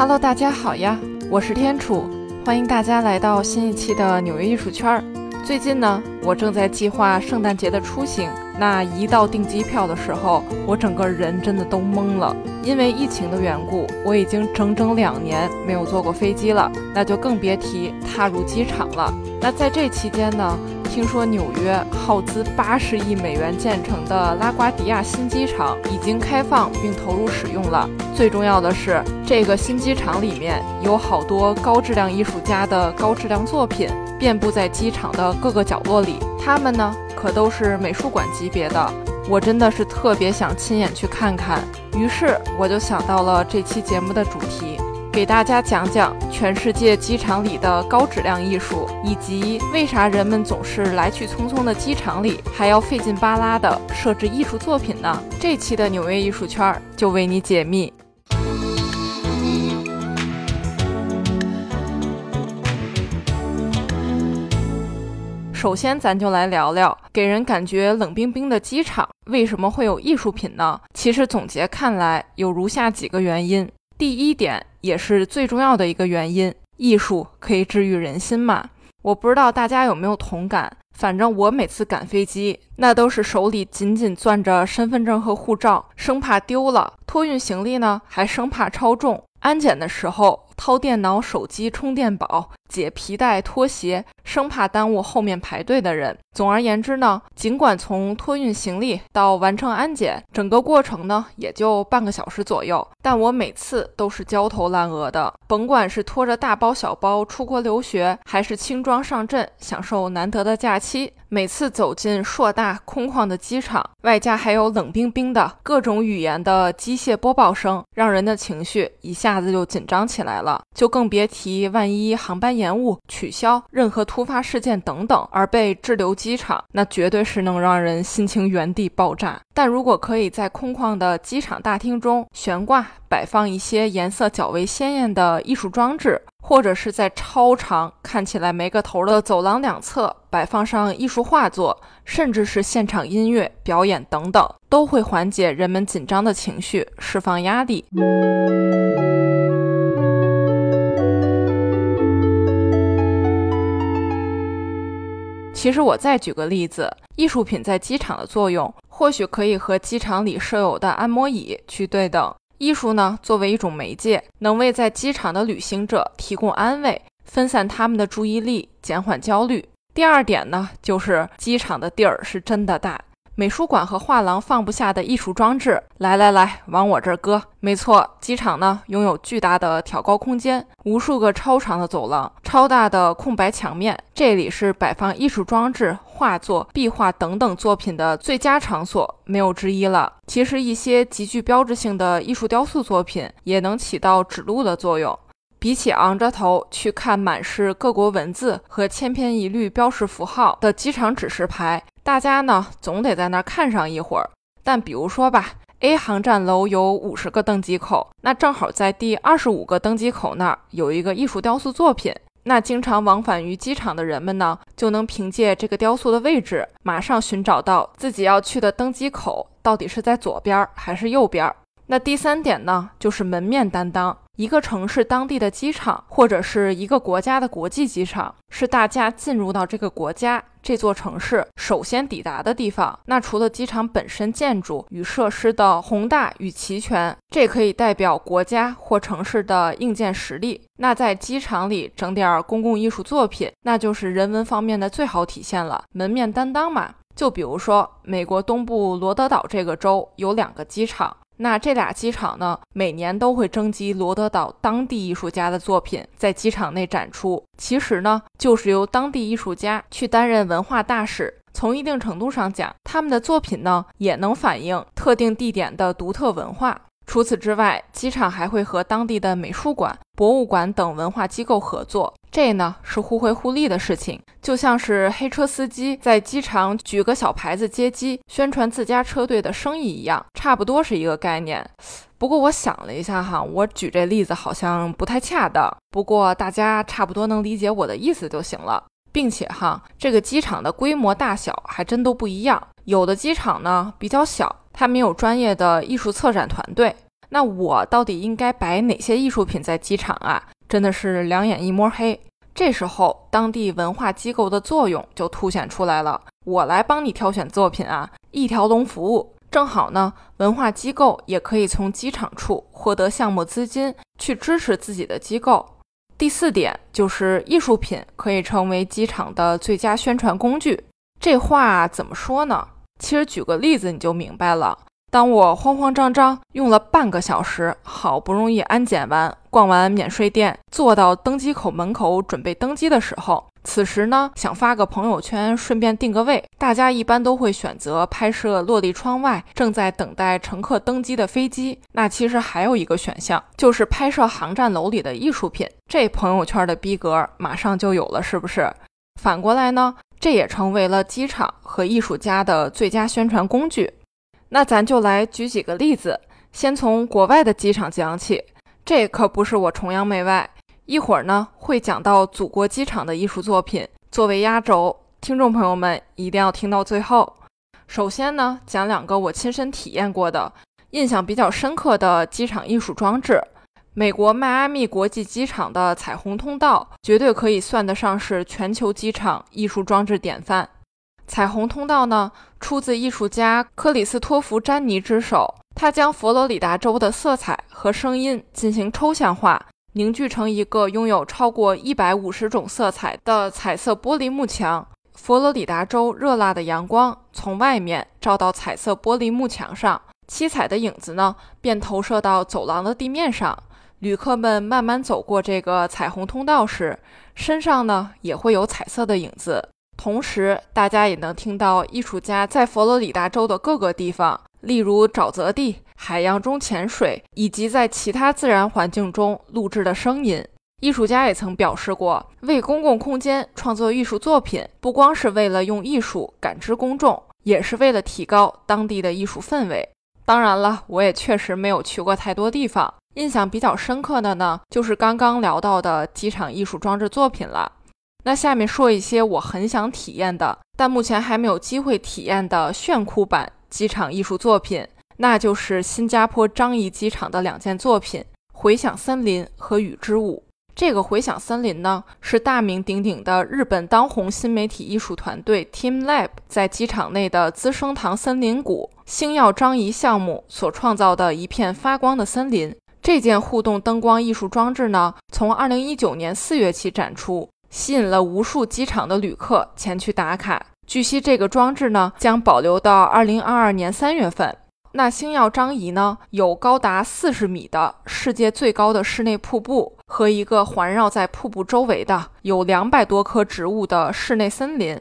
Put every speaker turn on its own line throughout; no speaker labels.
Hello，大家好呀，我是天楚，欢迎大家来到新一期的纽约艺术圈儿。最近呢，我正在计划圣诞节的出行。那一到订机票的时候，我整个人真的都懵了，因为疫情的缘故，我已经整整两年没有坐过飞机了，那就更别提踏入机场了。那在这期间呢？听说纽约耗资八十亿美元建成的拉瓜迪亚新机场已经开放并投入使用了。最重要的是，这个新机场里面有好多高质量艺术家的高质量作品，遍布在机场的各个角落里。他们呢，可都是美术馆级别的。我真的是特别想亲眼去看看。于是我就想到了这期节目的主题。给大家讲讲全世界机场里的高质量艺术，以及为啥人们总是来去匆匆的机场里还要费劲巴拉的设置艺术作品呢？这期的纽约艺术圈就为你解密。首先，咱就来聊聊给人感觉冷冰冰的机场为什么会有艺术品呢？其实总结看来有如下几个原因。第一点也是最重要的一个原因，艺术可以治愈人心嘛？我不知道大家有没有同感，反正我每次赶飞机，那都是手里紧紧攥着身份证和护照，生怕丢了；托运行李呢，还生怕超重；安检的时候。掏电脑、手机、充电宝、解皮带、拖鞋，生怕耽误后面排队的人。总而言之呢，尽管从托运行李到完成安检，整个过程呢也就半个小时左右，但我每次都是焦头烂额的。甭管是拖着大包小包出国留学，还是轻装上阵享受难得的假期，每次走进硕大空旷的机场，外加还有冷冰冰的各种语言的机械播报声，让人的情绪一下子就紧张起来了。就更别提万一航班延误、取消、任何突突发事件等等而被滞留机场，那绝对是能让人心情原地爆炸。但如果可以在空旷的机场大厅中悬挂、摆放一些颜色较为鲜艳的艺术装置，或者是在超长、看起来没个头的走廊两侧摆放上艺术画作，甚至是现场音乐表演等等，都会缓解人们紧张的情绪，释放压力。其实我再举个例子，艺术品在机场的作用，或许可以和机场里设有的按摩椅去对等。艺术呢，作为一种媒介，能为在机场的旅行者提供安慰，分散他们的注意力，减缓焦虑。第二点呢，就是机场的地儿是真的大。美术馆和画廊放不下的艺术装置，来来来，往我这儿搁。没错，机场呢拥有巨大的挑高空间，无数个超长的走廊，超大的空白墙面，这里是摆放艺术装置、画作、壁画等等作品的最佳场所，没有之一了。其实，一些极具标志性的艺术雕塑作品也能起到指路的作用。比起昂着头去看满是各国文字和千篇一律标识符号的机场指示牌。大家呢总得在那儿看上一会儿，但比如说吧，A 航站楼有五十个登机口，那正好在第二十五个登机口那儿有一个艺术雕塑作品，那经常往返于机场的人们呢，就能凭借这个雕塑的位置，马上寻找到自己要去的登机口到底是在左边还是右边。那第三点呢，就是门面担当。一个城市当地的机场，或者是一个国家的国际机场，是大家进入到这个国家、这座城市首先抵达的地方。那除了机场本身建筑与设施的宏大与齐全，这可以代表国家或城市的硬件实力。那在机场里整点公共艺术作品，那就是人文方面的最好体现了。门面担当嘛，就比如说美国东部罗德岛这个州有两个机场。那这俩机场呢，每年都会征集罗德岛当地艺术家的作品在机场内展出。其实呢，就是由当地艺术家去担任文化大使。从一定程度上讲，他们的作品呢，也能反映特定地点的独特文化。除此之外，机场还会和当地的美术馆、博物馆等文化机构合作，这呢是互惠互利的事情。就像是黑车司机在机场举个小牌子接机，宣传自家车队的生意一样，差不多是一个概念。不过我想了一下哈，我举这例子好像不太恰当。不过大家差不多能理解我的意思就行了，并且哈，这个机场的规模大小还真都不一样，有的机场呢比较小。他没有专业的艺术策展团队，那我到底应该摆哪些艺术品在机场啊？真的是两眼一摸黑。这时候，当地文化机构的作用就凸显出来了。我来帮你挑选作品啊，一条龙服务。正好呢，文化机构也可以从机场处获得项目资金，去支持自己的机构。第四点就是艺术品可以成为机场的最佳宣传工具。这话怎么说呢？其实举个例子你就明白了。当我慌慌张张用了半个小时，好不容易安检完、逛完免税店，坐到登机口门口准备登机的时候，此时呢想发个朋友圈，顺便定个位。大家一般都会选择拍摄落地窗外正在等待乘客登机的飞机。那其实还有一个选项，就是拍摄航站楼里的艺术品。这朋友圈的逼格马上就有了，是不是？反过来呢，这也成为了机场和艺术家的最佳宣传工具。那咱就来举几个例子，先从国外的机场讲起。这可不是我崇洋媚外，一会儿呢会讲到祖国机场的艺术作品，作为压轴，听众朋友们一定要听到最后。首先呢，讲两个我亲身体验过的、印象比较深刻的机场艺术装置。美国迈阿密国际机场的彩虹通道，绝对可以算得上是全球机场艺术装置典范。彩虹通道呢，出自艺术家克里斯托弗·詹尼之手。他将佛罗里达州的色彩和声音进行抽象化，凝聚成一个拥有超过一百五十种色彩的彩色玻璃幕墙。佛罗里达州热辣的阳光从外面照到彩色玻璃幕墙上，七彩的影子呢，便投射到走廊的地面上。旅客们慢慢走过这个彩虹通道时，身上呢也会有彩色的影子。同时，大家也能听到艺术家在佛罗里达州的各个地方，例如沼泽地、海洋中潜水，以及在其他自然环境中录制的声音。艺术家也曾表示过，为公共空间创作艺术作品，不光是为了用艺术感知公众，也是为了提高当地的艺术氛围。当然了，我也确实没有去过太多地方，印象比较深刻的呢，就是刚刚聊到的机场艺术装置作品了。那下面说一些我很想体验的，但目前还没有机会体验的炫酷版机场艺术作品，那就是新加坡樟宜机场的两件作品《回响森林》和《雨之舞》。这个《回响森林》呢，是大名鼎鼎的日本当红新媒体艺术团队 Team Lab 在机场内的资生堂森林谷星耀樟宜项目所创造的一片发光的森林。这件互动灯光艺术装置呢，从2019年4月起展出。吸引了无数机场的旅客前去打卡。据悉，这个装置呢将保留到二零二二年三月份。那星耀张仪呢有高达四十米的世界最高的室内瀑布和一个环绕在瀑布周围的有两百多棵植物的室内森林。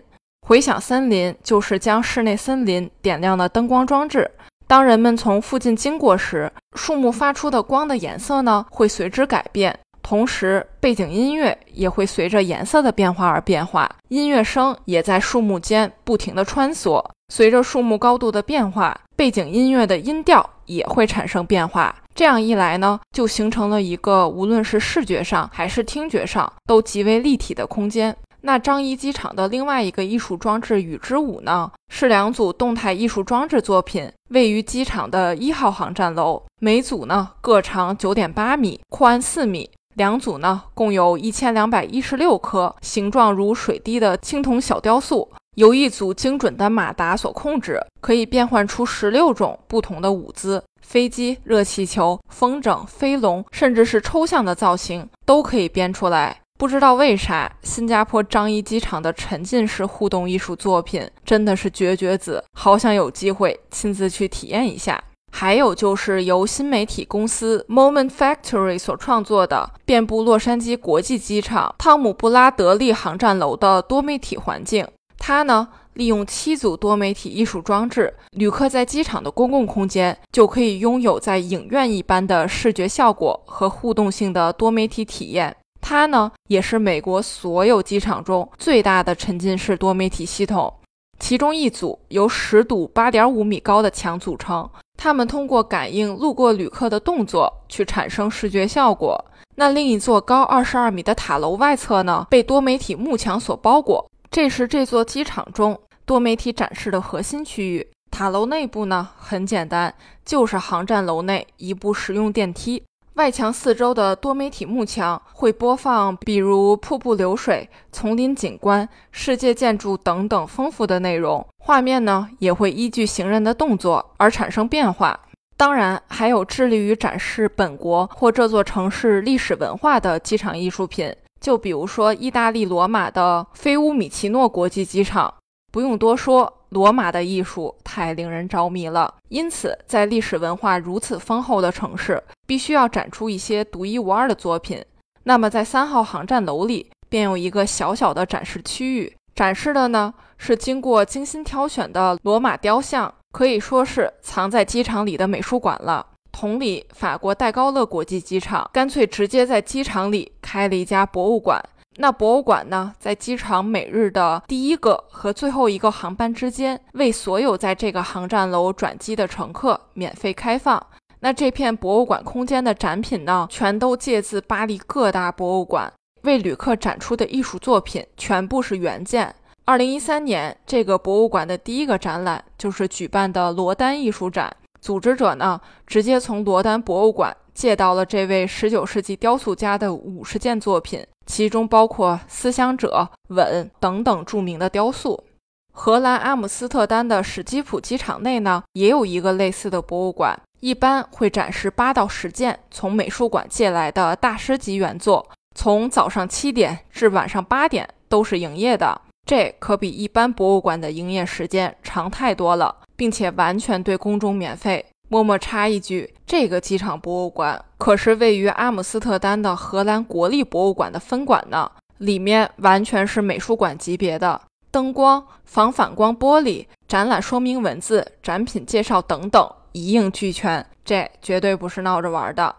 回响森林就是将室内森林点亮的灯光装置。当人们从附近经过时，树木发出的光的颜色呢会随之改变。同时，背景音乐也会随着颜色的变化而变化，音乐声也在树木间不停地穿梭。随着树木高度的变化，背景音乐的音调也会产生变化。这样一来呢，就形成了一个无论是视觉上还是听觉上都极为立体的空间。那樟宜机场的另外一个艺术装置“雨之舞”呢，是两组动态艺术装置作品，位于机场的一号航站楼，每组呢各长九点八米，宽四米。两组呢，共有一千两百一十六颗形状如水滴的青铜小雕塑，由一组精准的马达所控制，可以变换出十六种不同的舞姿，飞机、热气球、风筝、飞龙，甚至是抽象的造型都可以编出来。不知道为啥，新加坡樟宜机场的沉浸式互动艺术作品真的是绝绝子，好想有机会亲自去体验一下。还有就是由新媒体公司 Moment Factory 所创作的，遍布洛杉矶国际机场汤姆布拉德利航站楼的多媒体环境。它呢，利用七组多媒体艺术装置，旅客在机场的公共空间就可以拥有在影院一般的视觉效果和互动性的多媒体体验。它呢，也是美国所有机场中最大的沉浸式多媒体系统。其中一组由十堵八点五米高的墙组成，它们通过感应路过旅客的动作去产生视觉效果。那另一座高二十二米的塔楼外侧呢，被多媒体幕墙所包裹，这是这座机场中多媒体展示的核心区域。塔楼内部呢，很简单，就是航站楼内一部实用电梯。外墙四周的多媒体幕墙会播放，比如瀑布流水、丛林景观、世界建筑等等丰富的内容。画面呢，也会依据行人的动作而产生变化。当然，还有致力于展示本国或这座城市历史文化的机场艺术品，就比如说意大利罗马的菲乌米奇诺国际机场。不用多说。罗马的艺术太令人着迷了，因此在历史文化如此丰厚的城市，必须要展出一些独一无二的作品。那么，在三号航站楼里便有一个小小的展示区域，展示的呢是经过精心挑选的罗马雕像，可以说是藏在机场里的美术馆了。同理，法国戴高乐国际机场干脆直接在机场里开了一家博物馆。那博物馆呢，在机场每日的第一个和最后一个航班之间，为所有在这个航站楼转机的乘客免费开放。那这片博物馆空间的展品呢，全都借自巴黎各大博物馆为旅客展出的艺术作品，全部是原件。二零一三年，这个博物馆的第一个展览就是举办的罗丹艺术展，组织者呢，直接从罗丹博物馆借到了这位十九世纪雕塑家的五十件作品。其中包括思想者、吻等等著名的雕塑。荷兰阿姆斯特丹的史基普机场内呢，也有一个类似的博物馆，一般会展示八到十件从美术馆借来的大师级原作，从早上七点至晚上八点都是营业的。这可比一般博物馆的营业时间长太多了，并且完全对公众免费。默默插一句，这个机场博物馆可是位于阿姆斯特丹的荷兰国立博物馆的分馆呢，里面完全是美术馆级别的，灯光、防反光玻璃、展览说明文字、展品介绍等等一应俱全，这绝对不是闹着玩的。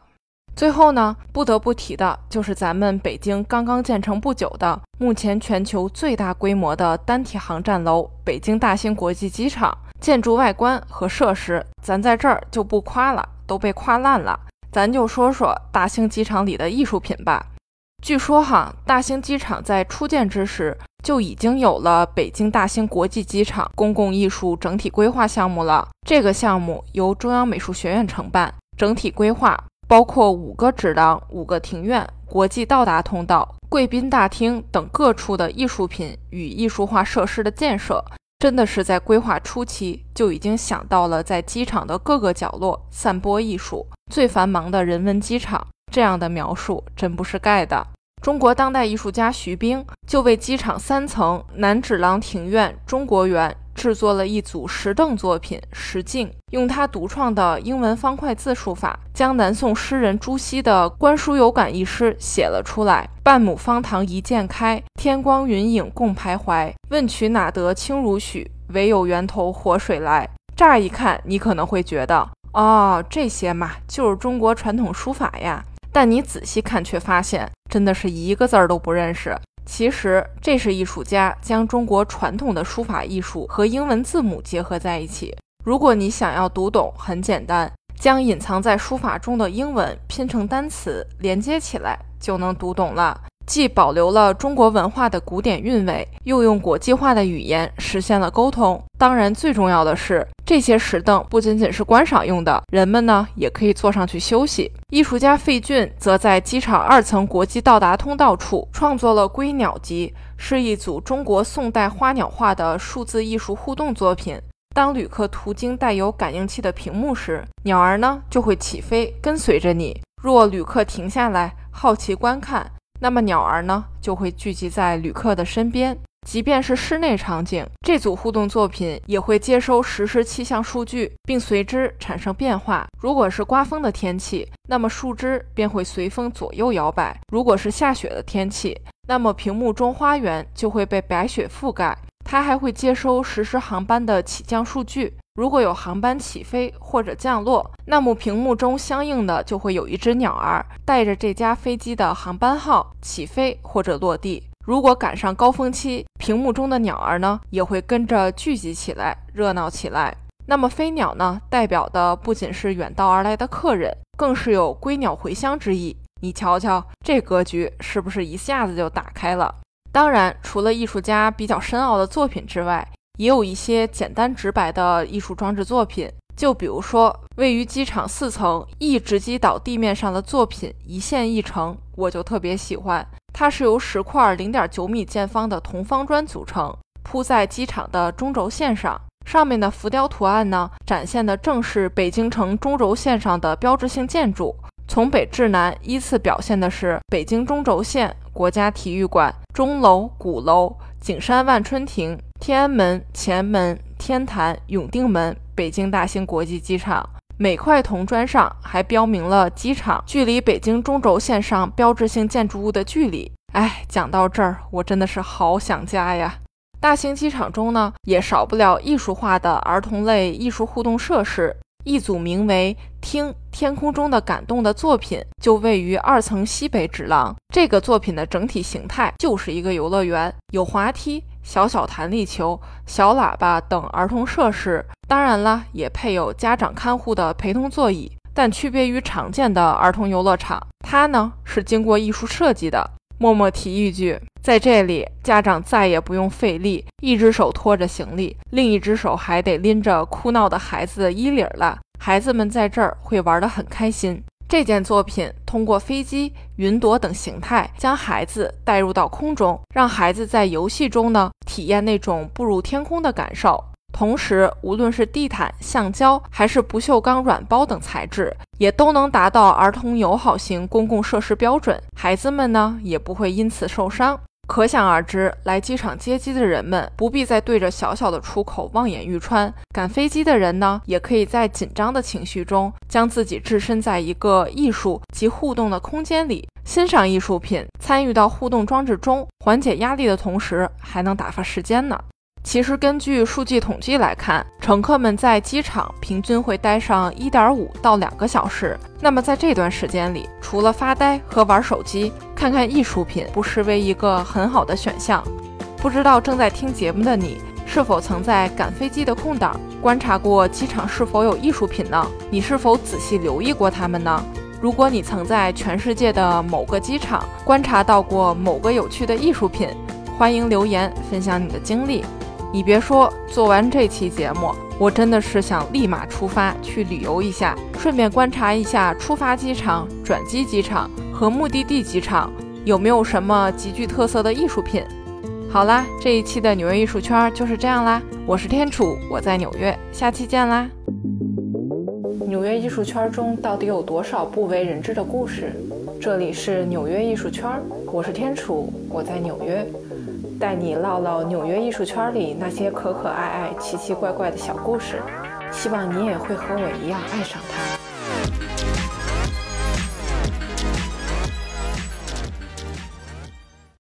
最后呢，不得不提的就是咱们北京刚刚建成不久的，目前全球最大规模的单体航站楼——北京大兴国际机场。建筑外观和设施，咱在这儿就不夸了，都被夸烂了。咱就说说大兴机场里的艺术品吧。据说哈，大兴机场在初建之时就已经有了北京大兴国际机场公共艺术整体规划项目了。这个项目由中央美术学院承办，整体规划包括五个指廊、五个庭院、国际到达通道、贵宾大厅等各处的艺术品与艺术化设施的建设。真的是在规划初期就已经想到了在机场的各个角落散播艺术，最繁忙的人文机场，这样的描述真不是盖的。中国当代艺术家徐冰就为机场三层南纸廊庭院中国园。制作了一组石凳作品《石镜》，用他独创的英文方块字书法，将南宋诗人朱熹的《观书有感》一诗写了出来。半亩方塘一鉴开，天光云影共徘徊。问渠哪得清如许？唯有源头活水来。乍一看，你可能会觉得，哦，这些嘛，就是中国传统书法呀。但你仔细看，却发现真的是一个字儿都不认识。其实，这是艺术家将中国传统的书法艺术和英文字母结合在一起。如果你想要读懂，很简单，将隐藏在书法中的英文拼成单词，连接起来就能读懂了。既保留了中国文化的古典韵味，又用国际化的语言实现了沟通。当然，最重要的是，这些石凳不仅仅是观赏用的，人们呢也可以坐上去休息。艺术家费俊则在机场二层国际到达通道处创作了《归鸟集》，是一组中国宋代花鸟画的数字艺术互动作品。当旅客途经带有感应器的屏幕时，鸟儿呢就会起飞跟随着你。若旅客停下来好奇观看，那么鸟儿呢，就会聚集在旅客的身边。即便是室内场景，这组互动作品也会接收实时气象数据，并随之产生变化。如果是刮风的天气，那么树枝便会随风左右摇摆；如果是下雪的天气，那么屏幕中花园就会被白雪覆盖。它还会接收实时航班的起降数据。如果有航班起飞或者降落，那么屏幕中相应的就会有一只鸟儿带着这架飞机的航班号起飞或者落地。如果赶上高峰期，屏幕中的鸟儿呢也会跟着聚集起来，热闹起来。那么飞鸟呢，代表的不仅是远道而来的客人，更是有归鸟回乡之意。你瞧瞧，这格局是不是一下子就打开了？当然，除了艺术家比较深奥的作品之外，也有一些简单直白的艺术装置作品。就比如说，位于机场四层一直击倒地面上的作品“一线一城”，我就特别喜欢。它是由十块零点九米见方的铜方砖组成，铺在机场的中轴线上。上面的浮雕图案呢，展现的正是北京城中轴线上的标志性建筑。从北至南，依次表现的是北京中轴线、国家体育馆、钟楼、鼓楼、景山万春亭、天安门、前门、天坛、永定门。北京大兴国际机场每块铜砖上还标明了机场距离北京中轴线上标志性建筑物的距离。哎，讲到这儿，我真的是好想家呀！大兴机场中呢，也少不了艺术化的儿童类艺术互动设施。一组名为《听天空中的感动》的作品就位于二层西北指廊。这个作品的整体形态就是一个游乐园，有滑梯。小小弹力球、小喇叭等儿童设施，当然了，也配有家长看护的陪同座椅。但区别于常见的儿童游乐场，它呢是经过艺术设计的。默默提一句，在这里，家长再也不用费力，一只手拖着行李，另一只手还得拎着哭闹的孩子的衣领了。孩子们在这儿会玩得很开心。这件作品通过飞机、云朵等形态，将孩子带入到空中，让孩子在游戏中呢体验那种步入天空的感受。同时，无论是地毯、橡胶还是不锈钢软包等材质，也都能达到儿童友好型公共设施标准，孩子们呢也不会因此受伤。可想而知，来机场接机的人们不必再对着小小的出口望眼欲穿。赶飞机的人呢，也可以在紧张的情绪中，将自己置身在一个艺术及互动的空间里，欣赏艺术品，参与到互动装置中，缓解压力的同时，还能打发时间呢。其实，根据数据统计来看，乘客们在机场平均会待上一点五到两个小时。那么，在这段时间里，除了发呆和玩手机，看看艺术品不失为一个很好的选项。不知道正在听节目的你，是否曾在赶飞机的空档观察过机场是否有艺术品呢？你是否仔细留意过它们呢？如果你曾在全世界的某个机场观察到过某个有趣的艺术品，欢迎留言分享你的经历。你别说，做完这期节目，我真的是想立马出发去旅游一下，顺便观察一下出发机场、转机机场和目的地机场有没有什么极具特色的艺术品。好啦，这一期的纽约艺术圈就是这样啦。我是天楚，我在纽约，下期见啦。纽约艺术圈中到底有多少不为人知的故事？这里是纽约艺术圈，我是天楚，我在纽约。带你唠唠纽约艺术圈里那些可可爱爱、奇奇怪怪的小故事，希望你也会和我一样爱上它。